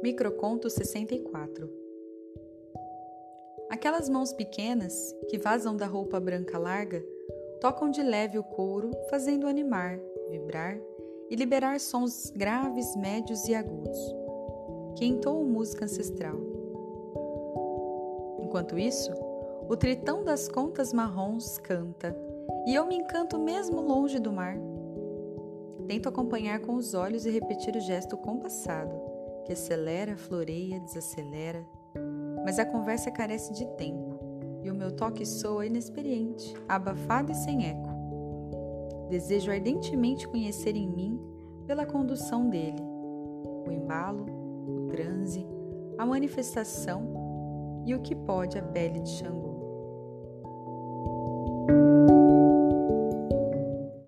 Microconto 64 Aquelas mãos pequenas, que vazam da roupa branca larga, tocam de leve o couro, fazendo animar, vibrar e liberar sons graves, médios e agudos, que entoam música ancestral. Enquanto isso, o tritão das contas marrons canta, e eu me encanto mesmo longe do mar. Tento acompanhar com os olhos e repetir o gesto compassado, que acelera, floreia, desacelera, mas a conversa carece de tempo e o meu toque soa inexperiente, abafado e sem eco. Desejo ardentemente conhecer em mim pela condução dele, o embalo, o transe, a manifestação e o que pode a pele de Xangô.